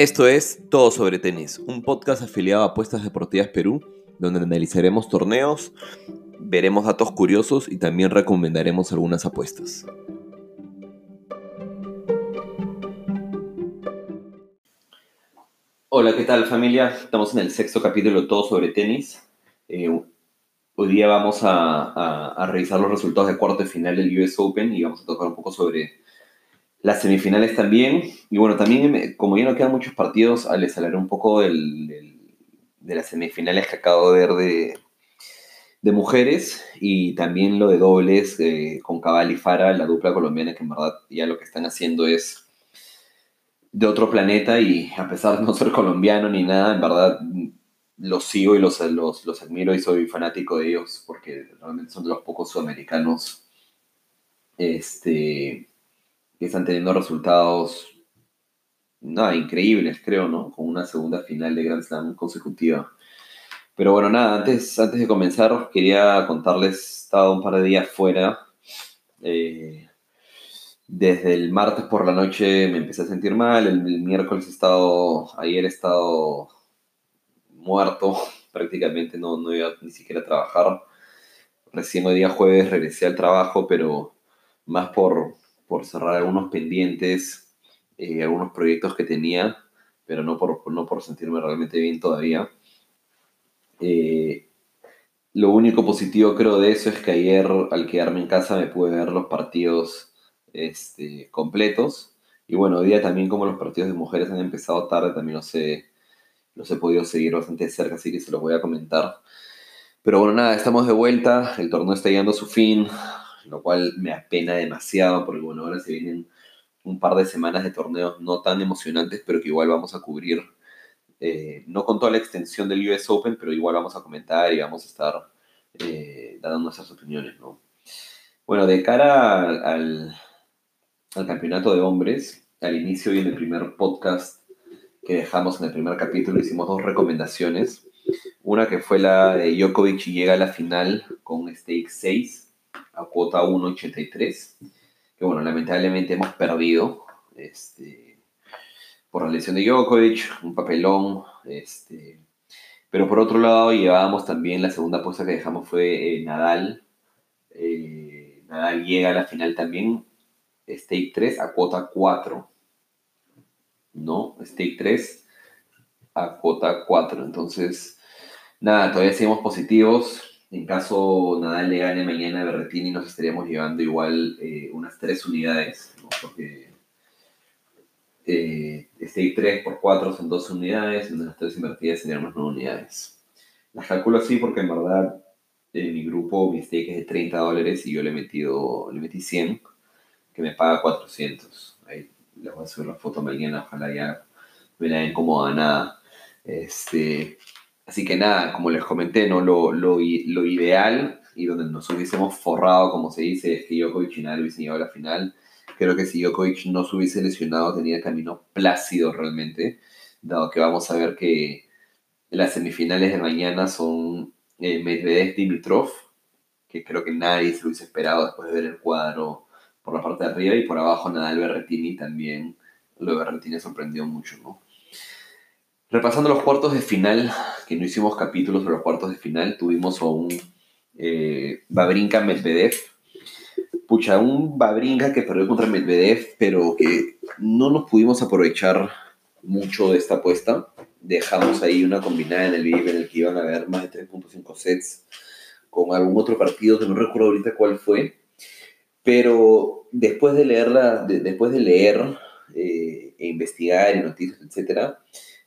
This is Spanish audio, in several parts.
Esto es Todo sobre Tenis, un podcast afiliado a Apuestas Deportivas Perú, donde analizaremos torneos, veremos datos curiosos y también recomendaremos algunas apuestas. Hola, ¿qué tal familia? Estamos en el sexto capítulo Todo sobre Tenis. Eh, hoy día vamos a, revisar los resultados de cuarto de final del US Open y vamos a tocar un poco sobre las semifinales también. Y bueno, también como ya no quedan muchos partidos, les hablaré un poco de las semifinales que acabo de ver de, mujeres y también lo de dobles eh, con Cabal y Fara, la dupla colombiana, que en verdad ya lo que están haciendo es de otro planeta y a pesar de no ser colombiano ni nada, en verdad los sigo y los, los, los admiro y soy fanático de ellos porque realmente son de los pocos sudamericanos este, que están teniendo resultados increíbles, creo, ¿no? Con una segunda final de Grand Slam consecutiva. Pero bueno, nada, antes, antes de comenzar, quería contarles, he estado un par de días fuera. Eh, desde el martes por la noche me empecé a sentir mal, el, miércoles he estado, ayer he estado muerto, prácticamente no, no iba ni siquiera a trabajar. Recién hoy día jueves regresé al trabajo, pero más por, por cerrar algunos pendientes, eh, algunos proyectos que tenía, pero no por, no por sentirme realmente bien todavía. Eh, lo único positivo creo de eso es que ayer al quedarme en casa me pude ver los partidos este, completos. Y bueno, hoy día también como los partidos de mujeres han empezado tarde, también los he, los he podido seguir bastante cerca, así que se los voy a comentar. Pero bueno, nada, estamos de vuelta, el torneo está llegando a su fin, lo cual me apena demasiado, porque bueno, ahora se vienen un par de semanas de torneos no tan emocionantes, pero que igual vamos a cubrir, eh, no con toda la extensión del US Open, pero igual vamos a comentar y vamos a estar eh, dando nuestras opiniones, ¿no? Bueno, de cara al, al campeonato de hombres, al inicio y en el primer podcast que dejamos en el primer capítulo, hicimos dos recomendaciones. Una que fue la de Djokovic llega a la final con un stake 6 a cuota 1.83, que bueno, lamentablemente hemos perdido este, por la lesión de Djokovic, un papelón, este, pero por otro lado llevábamos también la segunda apuesta que dejamos fue eh, Nadal, eh, Nadal llega a la final también, stake 3 a cuota 4, ¿no? Stake 3 a cuota 4, entonces, nada, todavía seguimos positivos, en caso Nadal le gane mañana a Berretini, nos estaríamos llevando igual eh, unas 3 unidades, ¿no? porque eh, stake 3 por 4 son 12 unidades, y las 3 invertidas serían unas 9 unidades. Las calculo así porque en verdad en mi grupo mi stake es de 30 dólares y yo le he metido, le metí 100, que me paga 400. Ahí les voy a subir la foto mañana, ojalá ya me la den como a nada. Este, Así que nada, como les comenté, ¿no? lo, lo, lo ideal y donde nos hubiésemos forrado, como se dice, es que Djokovic y Nadal hubiesen llegado a la final. Creo que si Djokovic no se hubiese lesionado, tenía camino plácido realmente, dado que vamos a ver que las semifinales de mañana son eh, Medvedev-Dimitrov, que creo que nadie se lo hubiese esperado después de ver el cuadro por la parte de arriba, y por abajo Nadal-Berrettini también. Lo de Berrettini sorprendió mucho, ¿no? Repasando los cuartos de final, que no hicimos capítulos de los cuartos de final, tuvimos a un eh, Babrinka Medvedev. Pucha, un Babrinka que perdió contra Medvedev, pero que no nos pudimos aprovechar mucho de esta apuesta. Dejamos ahí una combinada en el VIP en el que iban a haber más de 3.5 sets con algún otro partido que no recuerdo ahorita cuál fue. Pero después de leerla, después de leer eh, e investigar y noticias, etcétera,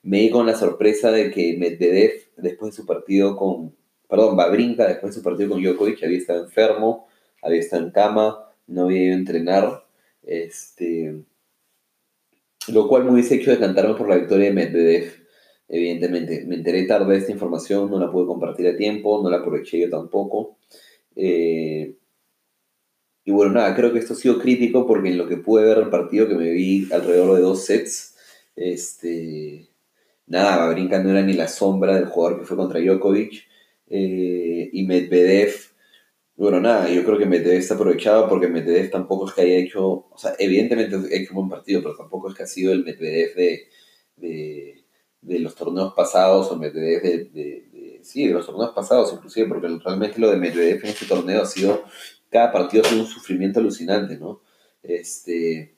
me di con la sorpresa de que Medvedev, después de su partido con, perdón, Babrinka, después de su partido con Djokovic, había estado enfermo, había estado en cama, no había ido a entrenar, este, lo cual me hubiese hecho decantarme por la victoria de Medvedev, evidentemente. Me enteré tarde de esta información, no la pude compartir a tiempo, no la aproveché yo tampoco. Eh, y bueno, nada, creo que esto ha sido crítico porque en lo que pude ver el partido, que me vi alrededor de dos sets, este, nada, Babrinka no era ni la sombra del jugador que fue contra Djokovic. Eh, y Medvedev, bueno, nada, yo creo que Medvedev está aprovechado porque Medvedev tampoco es que haya hecho, o sea, evidentemente ha hecho un buen partido, pero tampoco es que ha sido el Medvedev de, de, los torneos pasados o Medvedev de, sí, de los torneos pasados inclusive, porque realmente lo de Medvedev en este torneo ha sido, cada partido ha un sufrimiento alucinante, ¿no? Este,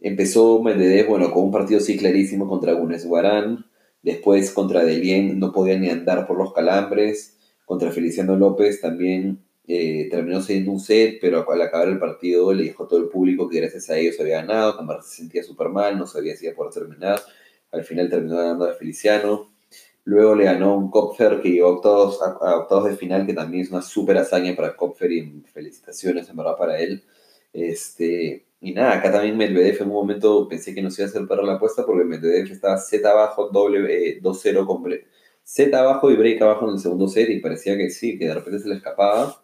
empezó Medvedev, bueno, con un partido sí clarísimo contra Gunes Guarán, después contra Delien no podía ni andar por los calambres, contra Feliciano López también eh, terminó siendo un set, pero al acabar el partido le dijo a todo el público que gracias a ellos había ganado, que se sentía súper mal, no sabía si iba a poder terminar. Al final terminó ganando a Feliciano. Luego le ganó un Kopfer que llegó a octavos, a, octavos de final, que también es una súper hazaña para Kopfer y felicitaciones en verdad para él. Este, y nada, acá también Medvedev en un momento pensé que no se iba a hacer para la apuesta porque Medvedev estaba Z abajo, doble 2-0 con set abajo y break abajo en el segundo set y parecía que sí, que de repente se le escapaba.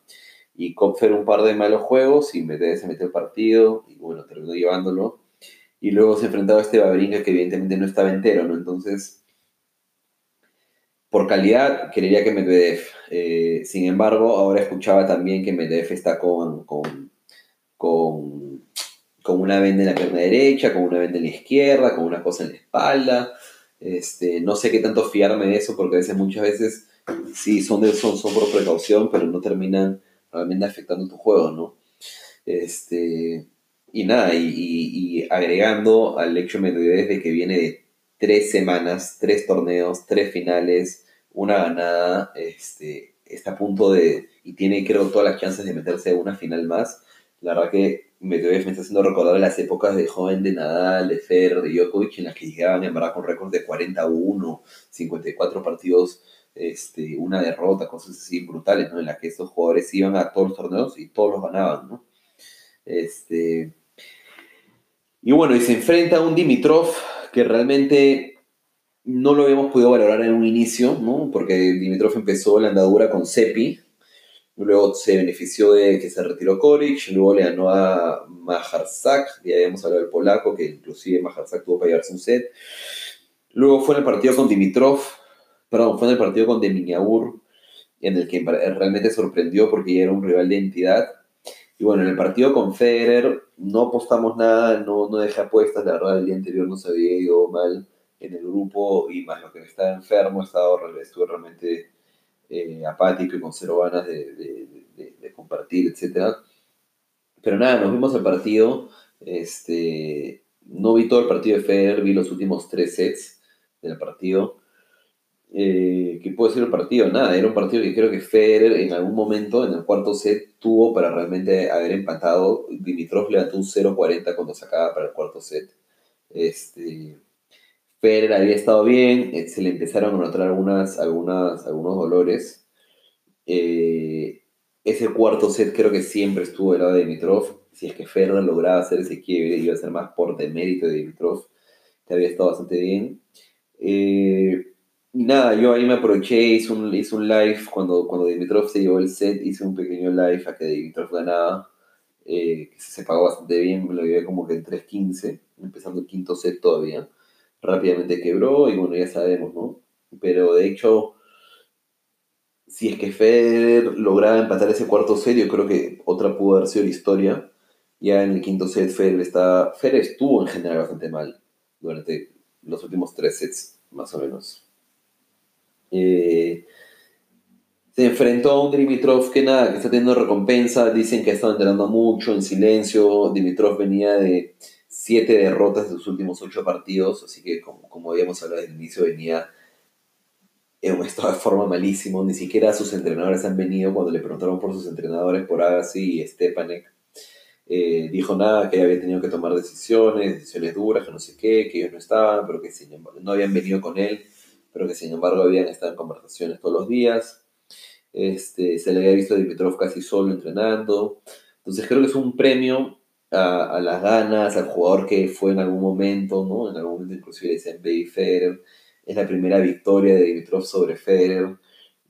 Y Kopfer un par de malos juegos y Medvedev se metió el partido y bueno, terminó llevándolo. Y luego se enfrentaba a este Babrinka que evidentemente no estaba entero, ¿no? Entonces, por calidad, quería que Medvedev. Eh, sin embargo, ahora escuchaba también que Medvedev está con, con, con una venda en la pierna derecha, con una venda en la izquierda, con una cosa en la espalda. Este, no sé qué tanto fiarme de eso, porque a veces, muchas veces, sí, son, de, son, son por precaución, pero no terminan realmente afectando tu juego, ¿no? Este, y nada, y, agregando al hecho de que viene de tres semanas, tres torneos, tres finales, una ganada, este, está a punto de, y tiene creo todas las chances de meterse una final más. La verdad que Medvedev me está haciendo recordar las épocas de joven de Nadal, de Federer, de Djokovic, en las que llegaban en verdad con récords de 41, 54 partidos, este, una derrota, cosas así brutales, ¿no? En las que estos jugadores iban a todos los torneos y todos los ganaban, ¿no? Este, y bueno, y se enfrenta a un Dimitrov que realmente no lo habíamos podido valorar en un inicio, ¿no? Porque Dimitrov empezó la andadura con Sepi, Luego se benefició de que se retiró Koric, luego le ganó a Majarzak, ya habíamos hablado del polaco, que inclusive Majarzak tuvo para llevarse un set. Luego fue en el partido con Dimitrov, perdón, fue en el partido con Deminiaur, en el que realmente sorprendió porque ya era un rival de entidad. Y bueno, en el partido con Federer no apostamos nada, no, no dejé apuestas, la verdad el día anterior no se había ido mal en el grupo y más lo que estaba enfermo, estaba, estuve realmente eh, apático y con cero ganas de, compartir, etc. Pero nada, nos vimos el partido. Este, no vi todo el partido de Federer, vi los últimos tres sets del partido. Eh, ¿Qué puede ser el partido? Nada, era un partido que creo que Federer en algún momento, en el cuarto set, tuvo para realmente haber empatado. Dimitrov levantó un 0-40 cuando sacaba para el cuarto set. Este, Federer había estado bien, eh, se le empezaron a notar algunas, algunas, algunos dolores. Eh, ese cuarto set creo que siempre estuvo del lado de Dimitrov. Si es que Federer lograba hacer ese quiebre, iba a ser más por demérito de Dimitrov, que había estado bastante bien. Eh, nada, yo ahí me aproveché, hice un, un live cuando, cuando Dimitrov se llevó el set, hice un pequeño live a que Dimitrov ganaba, que se pagó bastante bien, me lo llevé como que en 3.15, empezando el quinto set todavía rápidamente quebró y bueno, ya sabemos, ¿no? Pero de hecho, si es que Federer lograba empatar ese cuarto set, yo creo que otra pudo haber sido la historia. Ya en el quinto set, Federer, está, Federer estuvo en general bastante mal durante los últimos tres sets, más o menos. Eh, se enfrentó a un Dimitrov que nada, que está teniendo recompensa. Dicen que ha estado entrenando mucho en silencio. Dimitrov venía de siete derrotas de sus últimos ocho partidos, así que como, como habíamos hablado desde el inicio, venía en un estado de forma malísimo, ni siquiera sus entrenadores han venido cuando le preguntaron por sus entrenadores, por Agassi y Stepanek. Eh, dijo nada, que había tenido que tomar decisiones, decisiones duras, que no sé qué, que ellos no estaban, pero que no habían venido con él, pero que sin embargo habían estado en conversaciones todos los días. Este, se le había visto a Dimitrov casi solo entrenando. Entonces creo que es un premio a, las ganas, al jugador que fue en algún momento, ¿no? En algún momento inclusive le decían Baby Federer. Es la primera victoria de Dimitrov sobre Federer.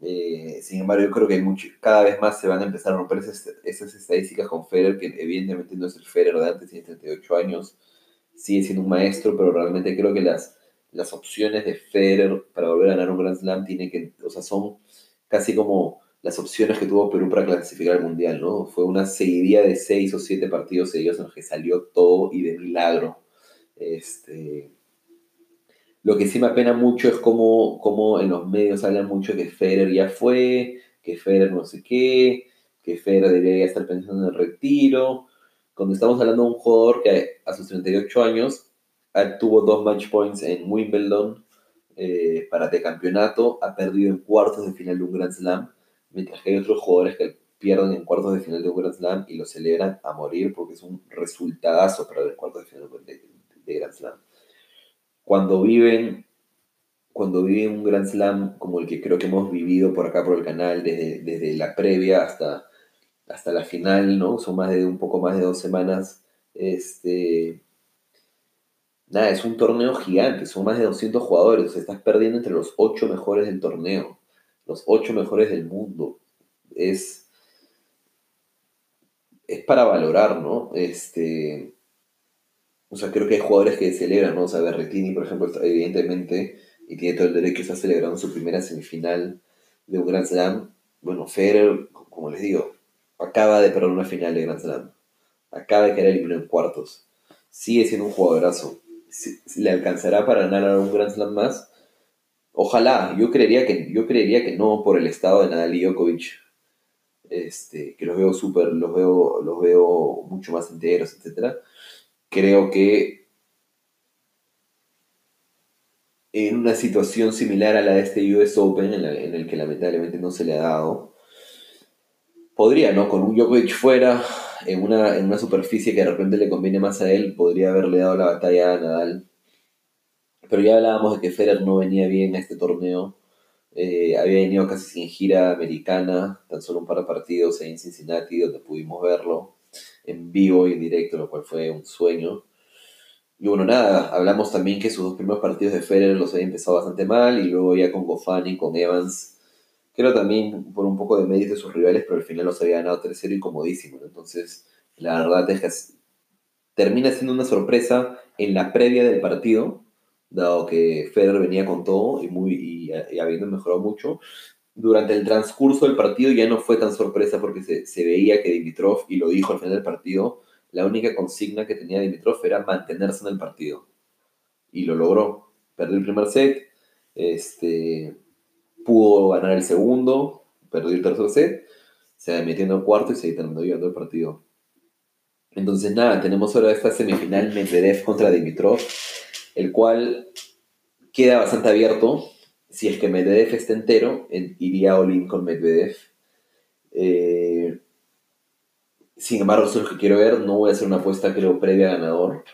Eh, sin embargo, yo creo que mucho, cada vez más se van a empezar a romper esas, esas, estadísticas con Federer, que evidentemente no es el Federer de antes, tiene 38 años, sigue siendo un maestro, pero realmente creo que las, las opciones de Federer para volver a ganar un Grand Slam tienen que, o sea, son casi como las opciones que tuvo Perú para clasificar al Mundial, ¿no? Fue una seguidilla de seis o siete partidos seguidos en los que salió todo y de milagro. Este, Lo que sí me apena mucho es cómo, cómo en los medios hablan mucho que Federer ya fue, que Federer no sé qué, que Federer debería estar pensando en el retiro. Cuando estamos hablando de un jugador que a sus 38 años tuvo dos match points en Wimbledon eh, para de campeonato, ha perdido en cuartos de final de un Grand Slam, mientras que hay otros jugadores que pierden en cuartos de final de un Grand Slam y lo celebran a morir porque es un resultadazo para el cuartos de final de, Grand Slam cuando viven, cuando viven un Grand Slam como el que creo que hemos vivido por acá por el canal, desde, desde la previa hasta, hasta la final, ¿no? Son más de un poco más de dos semanas. Este, nada, es un torneo gigante, son más de 200 jugadores, estás perdiendo entre los ocho mejores del torneo, los ocho mejores del mundo. Es, es para valorar, ¿no? Este, o sea, creo que hay jugadores que celebran, ¿no? O sea, Berretini, por ejemplo, evidentemente, y tiene todo el derecho, está celebrando su primera semifinal de un Grand Slam. Bueno, Federer, como les digo, acaba de perder una final de Grand Slam. Acaba de quedar eliminado en cuartos. Sigue siendo un jugadorazo. ¿Le alcanzará para ganar un Grand Slam más? Ojalá, yo creería que, yo creería que no por el estado de Nadal y Djokovic. Este, que los veo súper, los veo, los veo mucho más enteros, etcétera creo que en una situación similar a la de este US Open, en, el que lamentablemente no se le ha dado, podría, ¿no? Con un Djokovic fuera, en una, en una superficie que de repente le conviene más a él, podría haberle dado la batalla a Nadal. Pero ya hablábamos de que Federer no venía bien a este torneo. Eh, había venido casi sin gira americana, tan solo un par de partidos ahí en Cincinnati, donde pudimos verlo en vivo y en directo, lo cual fue un sueño. Y bueno, nada, hablamos también que sus dos primeros partidos de Federer los había empezado bastante mal y luego ya con Gofani, con Evans, creo también por un poco de mérito de sus rivales, pero al final los había ganado 3-0 y comodísimo. Entonces, la verdad es que termina siendo una sorpresa en la previa del partido, dado que Federer venía con todo y, muy, y habiendo mejorado mucho, durante el transcurso del partido ya no fue tan sorpresa porque se, veía que Dimitrov, y lo dijo al final del partido, la única consigna que tenía Dimitrov era mantenerse en el partido. Y lo logró. Perdió el primer set, este, pudo ganar el segundo, perdió el tercer set, se metió en el cuarto y se terminó llevando el partido. Entonces nada, tenemos ahora esta semifinal Medvedev contra Dimitrov, el cual queda bastante abierto si es que Medvedev está entero, iría all-in con Medvedev. Eh, sin embargo, eso es lo que quiero ver. No voy a hacer una apuesta, creo, previa ganador.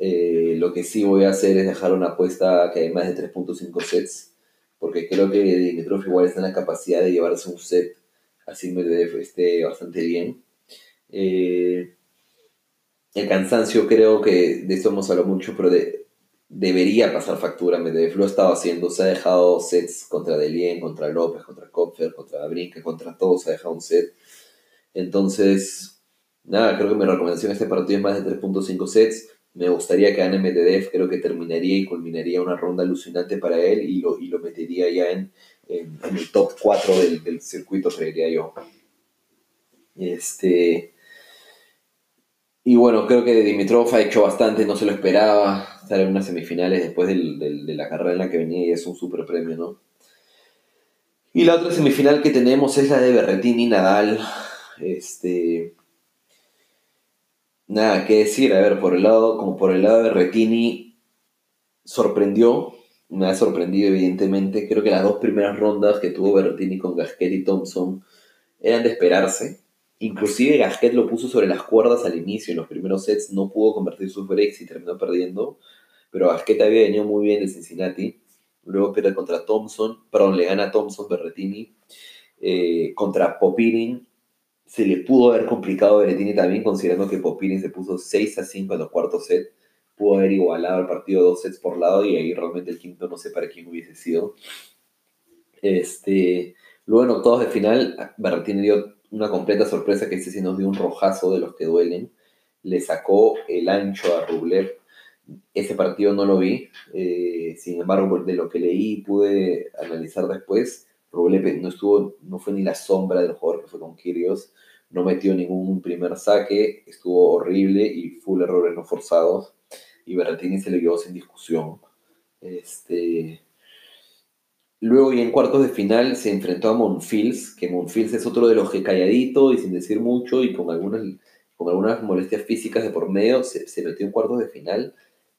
Eh, lo que sí voy a hacer es dejar una apuesta que hay más de 3.5 sets, porque creo que Dimitrov igual está en la capacidad de llevarse un set así Medvedev esté bastante bien. Eh, el cansancio creo que de esto hemos hablado mucho, pero de, debería pasar factura. Medvedev lo ha estado haciendo, se ha dejado sets contra Delien, contra López, contra Kopfer, contra Brinke, contra todos, se ha dejado un set. Entonces, nada, creo que mi recomendación este partido es más de 3.5 sets. Me gustaría que gane Medvedev, creo que terminaría y culminaría una ronda alucinante para él y lo, y lo metería ya en, en, el top 4 del, del circuito, creería yo. Este, y bueno, creo que Dimitrov ha hecho bastante, no se lo esperaba estar en unas semifinales después de la carrera en la que venía y es un super premio, ¿no? Y la otra semifinal que tenemos es la de Berretini Nadal. Este. Nada que decir, a ver, por el lado, como por el lado de Berretini, sorprendió, me ha sorprendido evidentemente. Creo que las dos primeras rondas que tuvo Berretini con Gasquet y Thompson eran de esperarse Inclusive Gasquet lo puso sobre las cuerdas al inicio, en los primeros sets no pudo convertir su breaks y terminó perdiendo, pero Gasquet había venido muy bien de Cincinnati, luego pierde contra Thompson, perdón, le gana a Thompson Berretini, eh, contra Popirin, se le pudo haber complicado a Berretini también, considerando que Popirin se puso 6 a 5 en los cuartos set, pudo haber igualado el partido dos sets por lado y ahí realmente el quinto no sé para quién hubiese sido. Este, luego en octavos de final, Berretini dio una completa sorpresa que este sí nos dio un rojazo de los que duelen. Le sacó el ancho a Rublev. Ese partido no lo vi. Eh, sin embargo, de lo que leí y pude analizar después, Rublev no estuvo, no fue ni la sombra del jugador que fue con Kyrgios. No metió ningún primer saque, estuvo horrible y full errores no forzados. Y Berrettini se le quedó sin discusión. Este, luego y en cuartos de final se enfrentó a Monfils, que Monfils es otro de los que calladito y sin decir mucho y con algunas, con algunas molestias físicas de por medio, se, metió en cuartos de final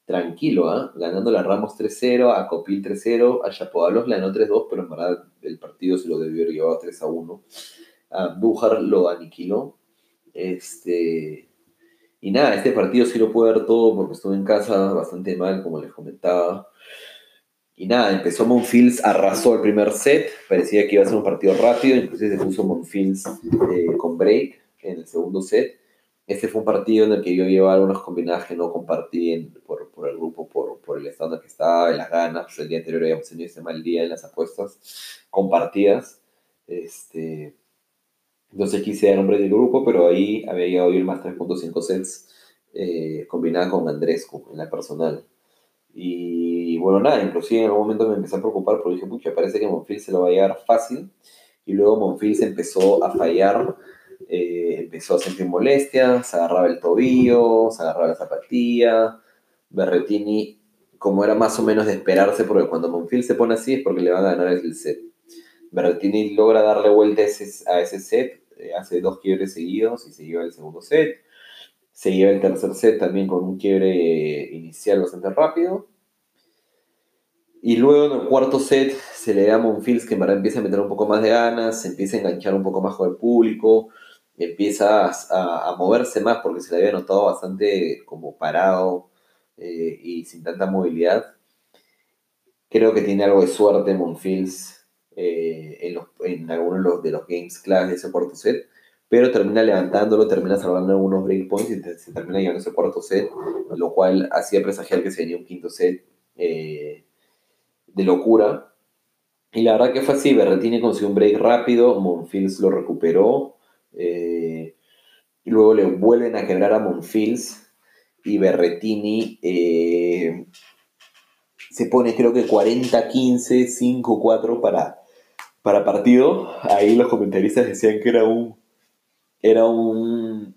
tranquilo, ¿ah? ganando a Ramos 3-0, a Copil 3-0, a Chapodalos le ganó 3-2, pero en verdad el partido se lo debió haber llevado 3-1. A Bujar lo aniquiló. Este, y nada, este partido sí lo pude ver todo porque estuve en casa bastante mal, como les comentaba. Y nada, empezó Monfils, arrasó el primer set, parecía que iba a ser un partido rápido, inclusive se puso Monfils eh, con break en el segundo set. Este fue un partido en el que yo llevaba algunos combinajes que no compartí por, por, el grupo, por, por el estado en el que estaba, en las ganas. Pues el día anterior habíamos tenido ese mal día en las apuestas compartidas. Este, entonces quise dar break del grupo, pero ahí había llegado yo el más 3.5 sets eh, combinada con Andrescu en la personal. Y bueno, nada, inclusive en algún momento me empecé a preocupar porque dije, pucha, parece que Monfils se lo va a llevar fácil. Y luego Monfils empezó a fallar, eh, empezó a sentir molestias, se agarraba el tobillo, se agarraba la zapatilla. Berretini, como era más o menos de esperarse, porque cuando Monfils se pone así es porque le van a ganar el set. Berretini logra darle vuelta a ese, a ese set eh, hace dos quiebres seguidos y se lleva el segundo set. Se lleva el tercer set también con un quiebre inicial bastante rápido. Y luego en el cuarto set se le da a Monfils que en empieza a meter un poco más de ganas, se empieza a enganchar un poco más con el público, empieza a, moverse más porque se le había notado bastante como parado eh, y sin tanta movilidad. Creo que tiene algo de suerte Monfils eh, en, algunos de los, games claves de ese cuarto set, pero termina levantándolo, termina salvando algunos breakpoints y se termina llevando ese cuarto set, lo cual hacía presagiar que se venía un quinto set eh, de locura. Y la verdad que fue así, Berretini consiguió un break rápido, Monfils lo recuperó, eh, y luego le vuelven a quebrar a Monfils y Berretini se pone creo que 40-15, 5-4 para para partido, ahí los comentaristas decían que era un. Era un.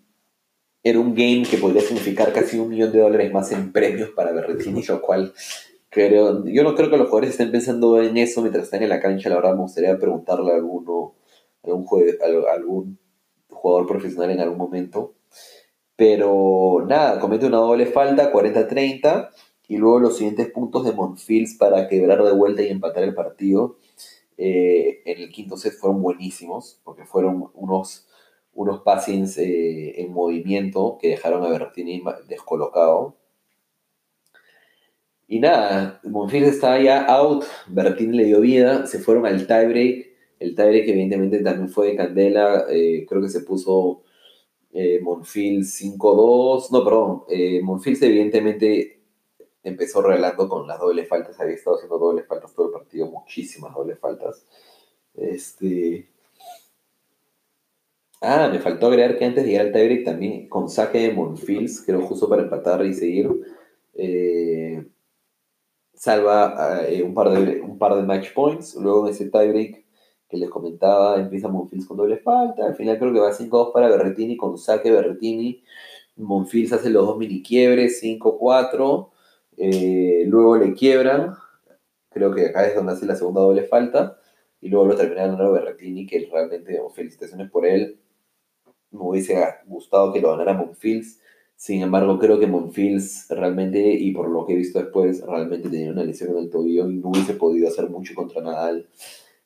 Era un game que podría significar casi un millón de dólares más en premios para Berretini, lo cual creo. Yo no creo que los jugadores estén pensando en eso mientras están en la cancha. La verdad, me gustaría preguntarle a alguno, algún, algún jugador profesional en algún momento. Pero nada, comete una doble falta, 40-30. Y luego los siguientes puntos de Monfils para quebrar de vuelta y empatar el partido eh, en el quinto set fueron buenísimos, porque fueron unos, unos passings eh, en movimiento que dejaron a Berrettini descolocado. Y nada, Monfils estaba ya out, Berrettini le dio vida, se fueron al tiebreak. El tiebreak evidentemente también fue de candela, eh, creo que se puso Monfils 5-2, no, perdón, Monfils evidentemente empezó regalando con las dobles faltas, había estado haciendo dobles faltas todo el partido, muchísimas dobles faltas. Este. Ah, me faltó agregar que antes de llegar al tiebreak también con saque de Monfils, creo justo para empatar y seguir, eh, salva eh, un, par de, un par de match points. Luego en ese tiebreak que les comentaba, empieza Monfils con doble falta. Al final creo que va 5-2 para Berretini con saque Berretini. Monfils hace los dos mini quiebres, 5-4. Eh, luego le quiebran, creo que acá es donde hace la segunda doble falta, y luego lo termina ganando Berrettini, que realmente, felicitaciones por él. Me hubiese gustado que lo ganara Monfils, sin embargo, creo que Monfils realmente, y por lo que he visto después, realmente tenía una lesión en el tobillo y no hubiese podido hacer mucho contra Nadal.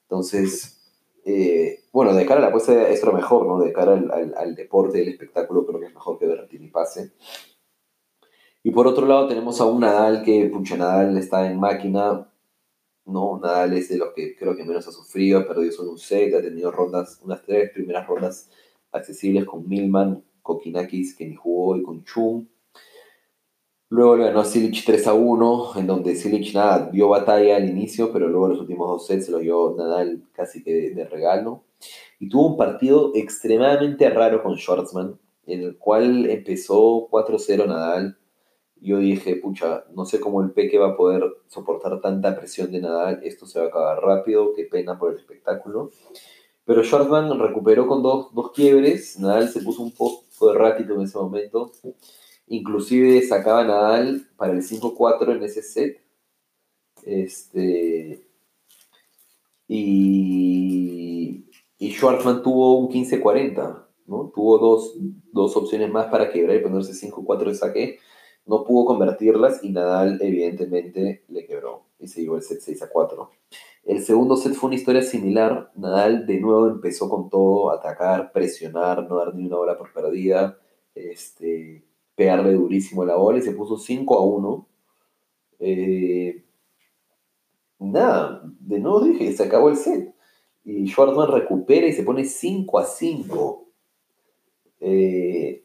Entonces, eh, bueno, de cara a la apuesta es lo mejor, ¿no? De cara al, al, deporte, el espectáculo, creo que es mejor que Berrettini pase. Y por otro lado tenemos a un Nadal que, pucha, Nadal está en máquina, ¿no? Nadal es de los que creo que menos ha sufrido, ha perdido solo un set, ha tenido rondas, unas tres primeras rondas accesibles con Milman, Kokinakis, que ni jugó, y con Chum. Luego le ganó a Silic 3 a 1, en donde Silic nada, dio batalla al inicio, pero luego los últimos dos sets se lo dio Nadal casi que de regalo. Y tuvo un partido extremadamente raro con Schwartzman, en el cual empezó 4-0 Nadal, yo dije, pucha, no sé cómo el Peque va a poder soportar tanta presión de Nadal, esto se va a acabar rápido, qué pena por el espectáculo. Pero Schwartzman recuperó con dos, dos quiebres, Nadal se puso un poco errático en ese momento, inclusive sacaba Nadal para el 5-4 en ese set, Este, y, y Schwartzman tuvo un 15-40, ¿no? Tuvo dos, dos, opciones más para quebrar y ponerse 5-4 de saque. No pudo convertirlas y Nadal evidentemente le quebró y se llevó el set 6 a 4. El segundo set fue una historia similar. Nadal de nuevo empezó con todo, atacar, presionar, no dar ni una bola por perdida, este, pegarle durísimo la bola y se puso 5 a 1. Eh, nada, de nuevo dije, se acabó el set. Y Schwartzman recupera y se pone 5 a 5. Eh,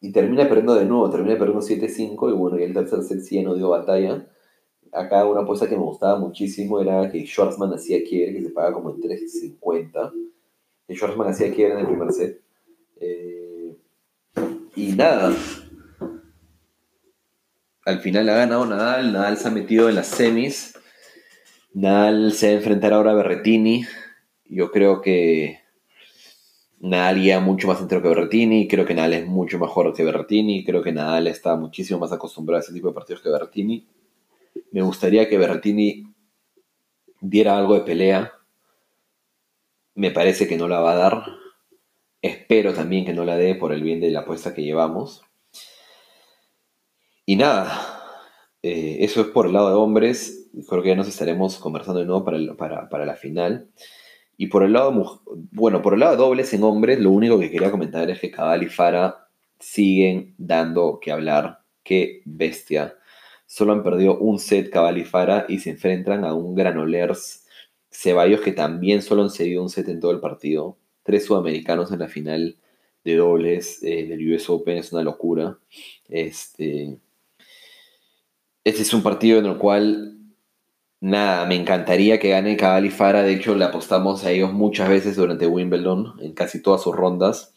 y termina perdiendo de nuevo, termina perdiendo 7-5 y bueno, y el tercer set sí no dio batalla acá una apuesta que me gustaba muchísimo era que Schwartzman hacía quiebre, que se paga como en 3.50. Y Schwartzman hacía quiebre en el primer set. Eh, y nada. Al final ha ganado Nadal. Nadal se ha metido en las semis. Nadal se va a enfrentar ahora a Berretini. Yo creo que Nadal ya mucho más entero que Berretini. Creo que Nadal es mucho mejor que Berretini. Creo que Nadal está muchísimo más acostumbrado a ese tipo de partidos que Berretini. Me gustaría que Berrettini diera algo de pelea. Me parece que no la va a dar. Espero también que no la dé por el bien de la apuesta que llevamos. Y nada, eh, eso es por el lado de hombres. Creo que ya nos estaremos conversando de nuevo para, para, la final. Y por el lado, bueno, por el lado de dobles en hombres, lo único que quería comentar es que Cabal y Fara siguen dando que hablar. Qué bestia solo han perdido un set Cabal y Fara y se enfrentan a un Granolers Ceballos que también solo han cedido un set en todo el partido. Tres sudamericanos en la final de dobles eh, del US Open es una locura. Este, este es un partido en el cual, nada, me encantaría que gane Cabal y Fara. De hecho, le apostamos a ellos muchas veces durante Wimbledon, en casi todas sus rondas.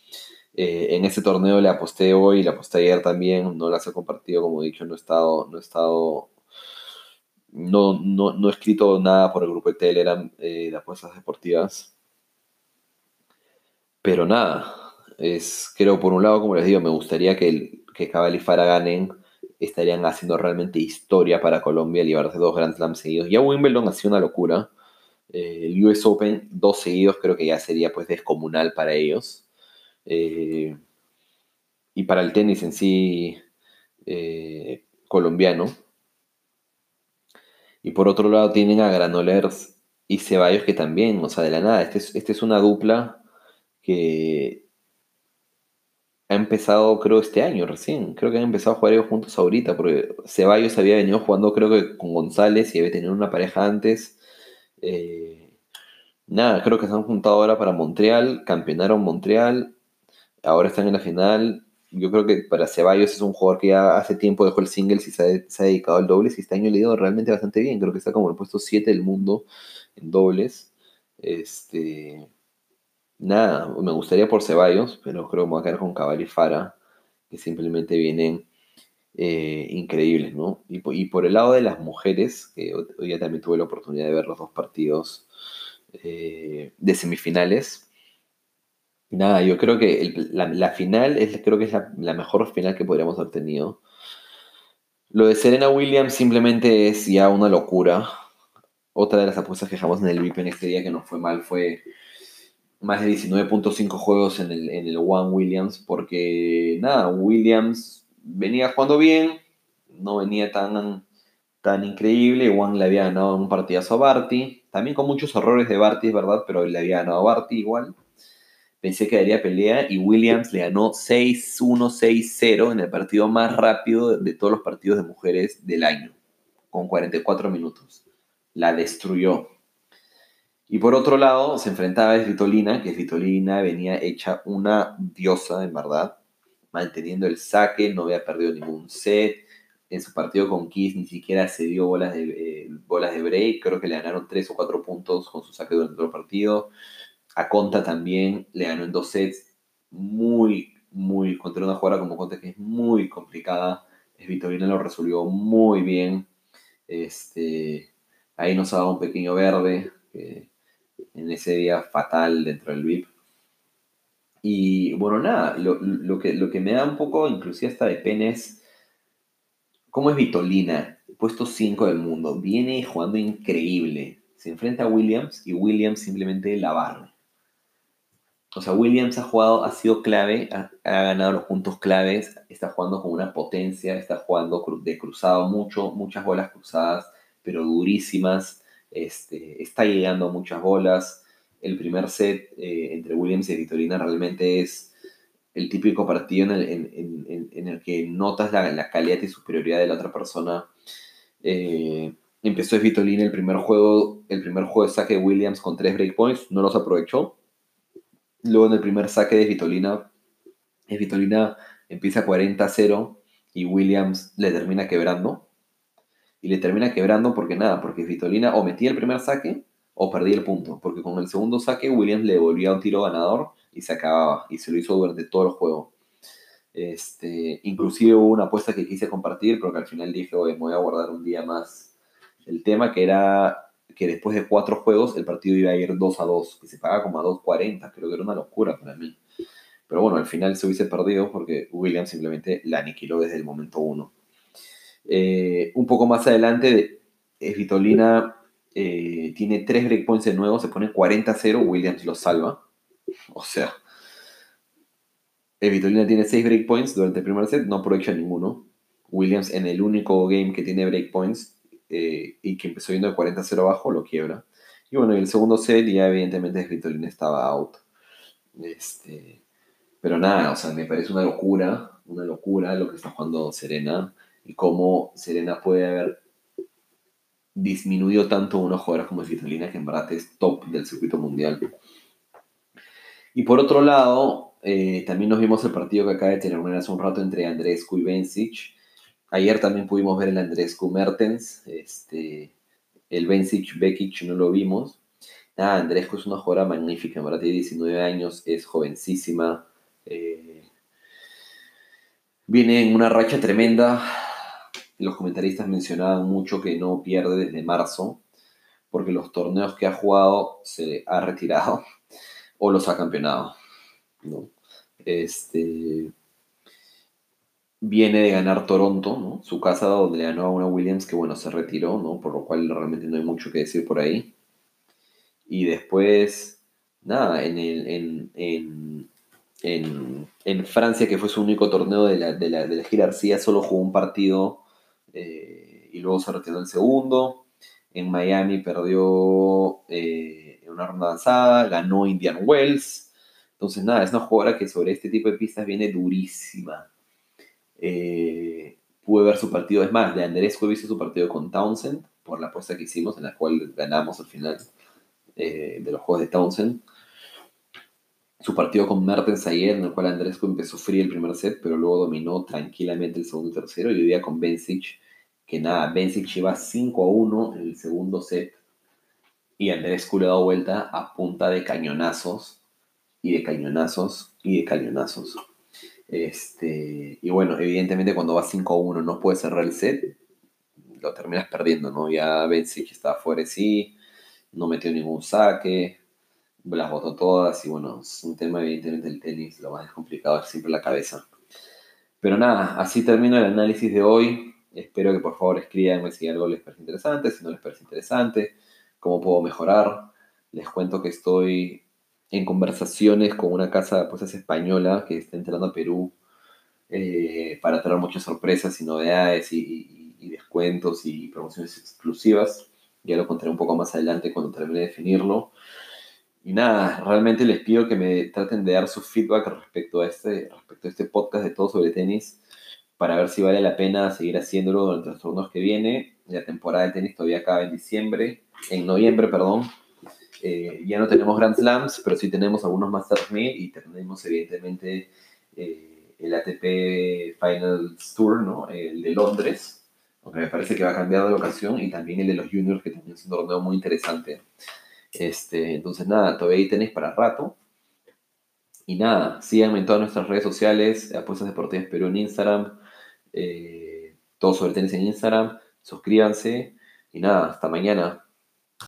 Eh, en ese torneo le aposté hoy, le aposté ayer también, no las he compartido, como he dicho, no he estado, no he estado, no, no, he escrito nada por el grupo de Telegram eh, de apuestas deportivas. Pero nada, es, creo por un lado, como les digo, me gustaría que, que Cabal y Fara ganen, estarían haciendo realmente historia para Colombia, llevarse dos Grand Slams seguidos. Ya Wimbledon ha sido una locura. Eh, el US Open, dos seguidos, creo que ya sería pues descomunal para ellos. Eh, y para el tenis en sí eh, colombiano. Y por otro lado tienen a Granolers y Ceballos que también, o sea, de la nada, esta es, este es una dupla que ha empezado creo este año recién, creo que han empezado a jugar ellos juntos ahorita, porque Ceballos había venido jugando creo que con González y había tenido una pareja antes. Eh, nada, creo que se han juntado ahora para Montreal, campeonaron Montreal, ahora están en la final. Yo creo que para Ceballos es un jugador que ya hace tiempo dejó el singles y se ha, dedicado al dobles y este año le ha ido realmente bastante bien. Creo que está como en el puesto 7 del mundo en dobles. Este, nada, me gustaría por Ceballos, pero creo que me a quedar con Cabal y Fara, que simplemente vienen eh, increíbles, ¿no? Y, por el lado de las mujeres, que hoy ya también tuve la oportunidad de ver los dos partidos eh, de semifinales, Nada, yo creo que la, final es, creo que es la, mejor final que podríamos haber tenido. Lo de Serena Williams simplemente es ya una locura. Otra de las apuestas que dejamos en el VIP en este día que no fue mal fue más de 19.5 juegos en el, en el One Williams, porque nada, Williams venía jugando bien, no venía tan, tan increíble. One le había ganado un partidazo a Barty, también con muchos errores de Barty, es verdad, pero le había ganado a Barty igual pensé que daría pelea y Williams le ganó 6-1, 6-0 en el partido más rápido de todos los partidos de mujeres del año, con 44 minutos. La destruyó. Y por otro lado, se enfrentaba a Svitolina, que Svitolina venía hecha una diosa, en verdad, manteniendo el saque, no había perdido ningún set. En su partido con Kiss ni siquiera se dio bolas de, eh, bolas de break, creo que le ganaron 3 o 4 puntos con su saque durante todo el partido. A Conta también le ganó en dos sets. Muy, muy, contra una jugadora como Conta que es muy complicada. Vitorina lo resolvió muy bien. Este, ahí nos ha dado un pequeño verde en ese día fatal dentro del VIP. Y bueno, nada, lo, que, lo que me da un poco, inclusive hasta de pena, es cómo es Vitolina. puesto 5 del mundo. Viene jugando increíble. Se enfrenta a Williams y Williams simplemente la barre. O sea, Williams ha jugado, ha sido clave, ha, ganado los puntos claves, está jugando con una potencia, está jugando de cruzado mucho, muchas bolas cruzadas, pero durísimas. Este, está llegando a muchas bolas. El primer set eh, entre Williams y Vitorina realmente es el típico partido en el, que notas la, calidad y superioridad de la otra persona. Eh, empezó Vitolina el primer juego, el primer juego de saque de Williams con tres breakpoints, no los aprovechó. Luego en el primer saque de Vitolina, Vitolina empieza 40-0 y Williams le termina quebrando. Y le termina quebrando porque nada, porque Vitolina o metía el primer saque o perdía el punto, porque con el segundo saque Williams le devolvía un tiro ganador y se acababa. Y se lo hizo durante todo el juego. Este, inclusive hubo una apuesta que quise compartir, pero que al final dije, oye, me voy a guardar un día más el tema, que era que después de cuatro juegos el partido iba a ir 2 a 2, que se pagaba como a 2.40, creo que era una locura para mí. Pero bueno, al final se hubiese perdido porque Williams simplemente la aniquiló desde el momento 1. Eh, un poco más adelante, Vitolina eh, tiene tres breakpoints de nuevo, se pone 40-0, Williams lo salva. O sea, Vitolina tiene 6 breakpoints durante el primer set, no aprovecha ninguno. Williams en el único game que tiene breakpoints eh, y que empezó yendo de 40-0 abajo, lo quiebra. Y bueno, en el segundo set ya evidentemente Vitolina estaba out. Este, pero nada, o sea, me parece una locura, una locura lo que está jugando Serena y cómo Serena puede haber disminuido tanto unos jugadores como Vitolina, que en verdad es top del circuito mundial. Y por otro lado, eh, también nos vimos el partido que acaba de tener hace un rato entre Andrescu y Bencic. Ayer también pudimos ver el Andrescu Mertens. Este, el Bencic Bekic no lo vimos. Nada, Andrescu es una jugadora magnífica, verdad tiene 19 años, es jovencísima. Eh, viene en una racha tremenda. Los comentaristas mencionaban mucho que no pierde desde marzo, porque los torneos que ha jugado se ha retirado o los ha campeonado. ¿no? Este, viene de ganar Toronto, ¿no? su casa donde le ganó a una Williams que bueno, se retiró, ¿no? por lo cual realmente no hay mucho que decir por ahí. Y después, nada, en, el, en, en, Francia, que fue su único torneo de la, de la, jerarquía, solo jugó un partido eh, y luego se retiró el segundo. En Miami perdió eh, en una ronda avanzada, ganó Indian Wells entonces, nada, es una jugadora que sobre este tipo de pistas viene durísima. Eh, pude ver su partido, es más, de Andrés visto su partido con Townsend, por la apuesta que hicimos, en la cual ganamos al final eh, de los juegos de Townsend. Su partido con Mertens ayer, en el cual Andrescu empezó frío el primer set, pero luego dominó tranquilamente el segundo y tercero. Y hoy día con Bencic, que nada, Bencic lleva 5 a 1 en el segundo set. Y Andrescu le ha dado vuelta a punta de cañonazos y de cañonazos y de cañonazos. Este, y bueno, evidentemente cuando vas 5-1 no puedes cerrar el set, lo terminas perdiendo, ¿no? Ya Bencic estaba fuera de sí, no metió ningún saque, las botó todas y bueno, es un tema evidentemente del tenis, lo más complicado es siempre la cabeza. Pero nada, así termino el análisis de hoy. Espero que por favor escriban si algo les parece interesante, si no les parece interesante, cómo puedo mejorar. Les cuento que estoy en conversaciones con una casa de apuestas española que está entrando a Perú eh, para traer muchas sorpresas y novedades y, descuentos y promociones exclusivas. Ya lo contaré un poco más adelante cuando termine de definirlo. Y nada, realmente les pido que me traten de dar su feedback respecto a este, respecto a este podcast de todo sobre tenis para ver si vale la pena seguir haciéndolo durante los turnos que viene. La temporada de tenis todavía acaba en diciembre, en noviembre, perdón. Eh, ya no tenemos Grand Slams, pero sí tenemos algunos Masters 1000 y tenemos evidentemente eh, el ATP Finals Tour, ¿no? el de Londres, aunque me parece que va a cambiar de ocasión, y también el de los Juniors, que también es un torneo muy interesante. Este, entonces, nada, todavía ahí tenéis para rato. Y nada, síganme en todas nuestras redes sociales, Apuestas Deportivas Perú en Instagram, eh, todo sobre tenis en Instagram, suscríbanse y nada, hasta mañana.